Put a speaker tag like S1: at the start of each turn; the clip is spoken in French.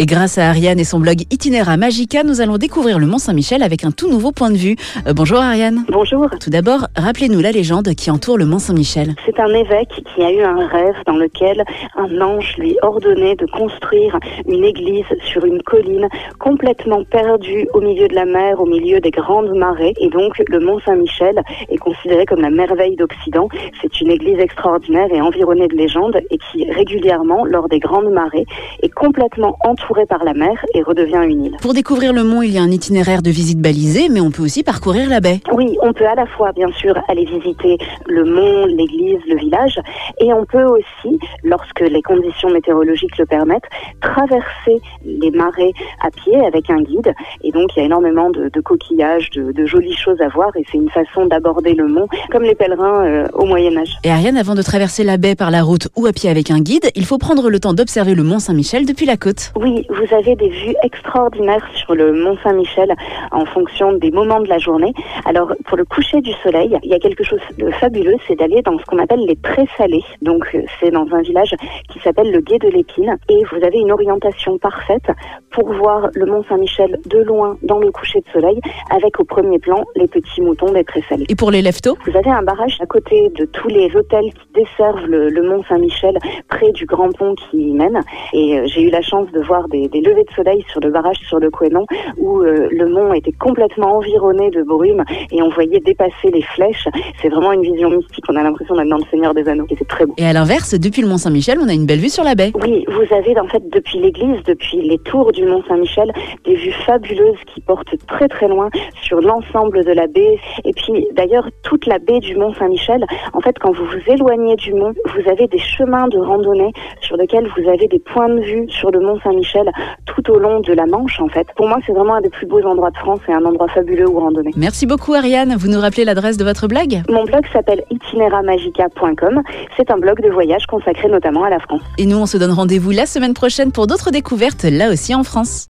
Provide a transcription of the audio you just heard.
S1: Et grâce à Ariane et son blog Itinéra Magica, nous allons découvrir le Mont Saint-Michel avec un tout nouveau point de vue. Euh, bonjour Ariane.
S2: Bonjour.
S1: Tout d'abord, rappelez-nous la légende qui entoure le Mont Saint-Michel.
S2: C'est un évêque qui a eu un rêve dans lequel un ange lui ordonnait de construire une église sur une colline complètement perdue au milieu de la mer, au milieu des grandes marées. Et donc le Mont Saint-Michel est considéré comme la merveille d'Occident. C'est une église extraordinaire et environnée de légendes et qui régulièrement, lors des grandes marées, est complètement entourée par la mer et redevient une île.
S1: Pour découvrir le mont, il y a un itinéraire de visite balisé, mais on peut aussi parcourir la baie.
S2: Oui, on peut à la fois, bien sûr, aller visiter le mont, l'église, le village, et on peut aussi, lorsque les conditions météorologiques le permettent, traverser les marais à pied avec un guide. Et donc, il y a énormément de, coquillages, de, jolies choses à voir, et c'est une façon d'aborder le mont comme les pèlerins euh, au Moyen Âge.
S1: Et Ariane, avant de traverser la baie par la route ou à pied avec un guide, il faut prendre le temps d'observer le mont Saint-Michel depuis la côte.
S2: Oui, vous avez des vues extraordinaires sur le Mont Saint-Michel en fonction des moments de la journée. Alors, pour le coucher du soleil, il y a quelque chose de fabuleux, c'est d'aller dans ce qu'on appelle les Prés Salés. Donc, c'est dans un village qui s'appelle le Gué de l'Épine. Et vous avez une orientation parfaite pour voir le Mont Saint-Michel de loin dans le coucher de soleil, avec au premier plan les petits moutons des Prés Salés.
S1: Et pour les leftos
S2: Vous avez un barrage à côté de tous les hôtels qui desservent le, le Mont Saint-Michel, près du grand pont qui y mène. Et euh, j'ai eu la chance de voir des, levées de soleil sur le barrage sur le Quénon où euh, le mont était complètement environné de brume et on voyait dépasser les flèches. C'est vraiment une vision mystique. On a l'impression d'être dans le Seigneur des Anneaux et c'est très beau.
S1: Et à l'inverse, depuis le Mont Saint-Michel, on a une belle vue sur la baie.
S2: Oui, vous avez en fait depuis l'église, depuis les tours du Mont Saint-Michel, des vues fabuleuses qui portent très très loin sur l'ensemble de la baie. Et puis d'ailleurs, toute la baie du Mont Saint-Michel, en fait, quand vous vous éloignez du mont, vous avez des chemins de randonnée sur lesquels vous avez des points de vue sur le Mont Saint-Michel tout au long de la Manche en fait. Pour moi, c'est vraiment un des plus beaux endroits de France et un endroit fabuleux où randonner.
S1: Merci beaucoup Ariane. Vous nous rappelez l'adresse de votre blog?
S2: Mon blog s'appelle itineramagica.com. C'est un blog de voyage consacré notamment à la France.
S1: Et nous, on se donne rendez-vous la semaine prochaine pour d'autres découvertes, là aussi en France.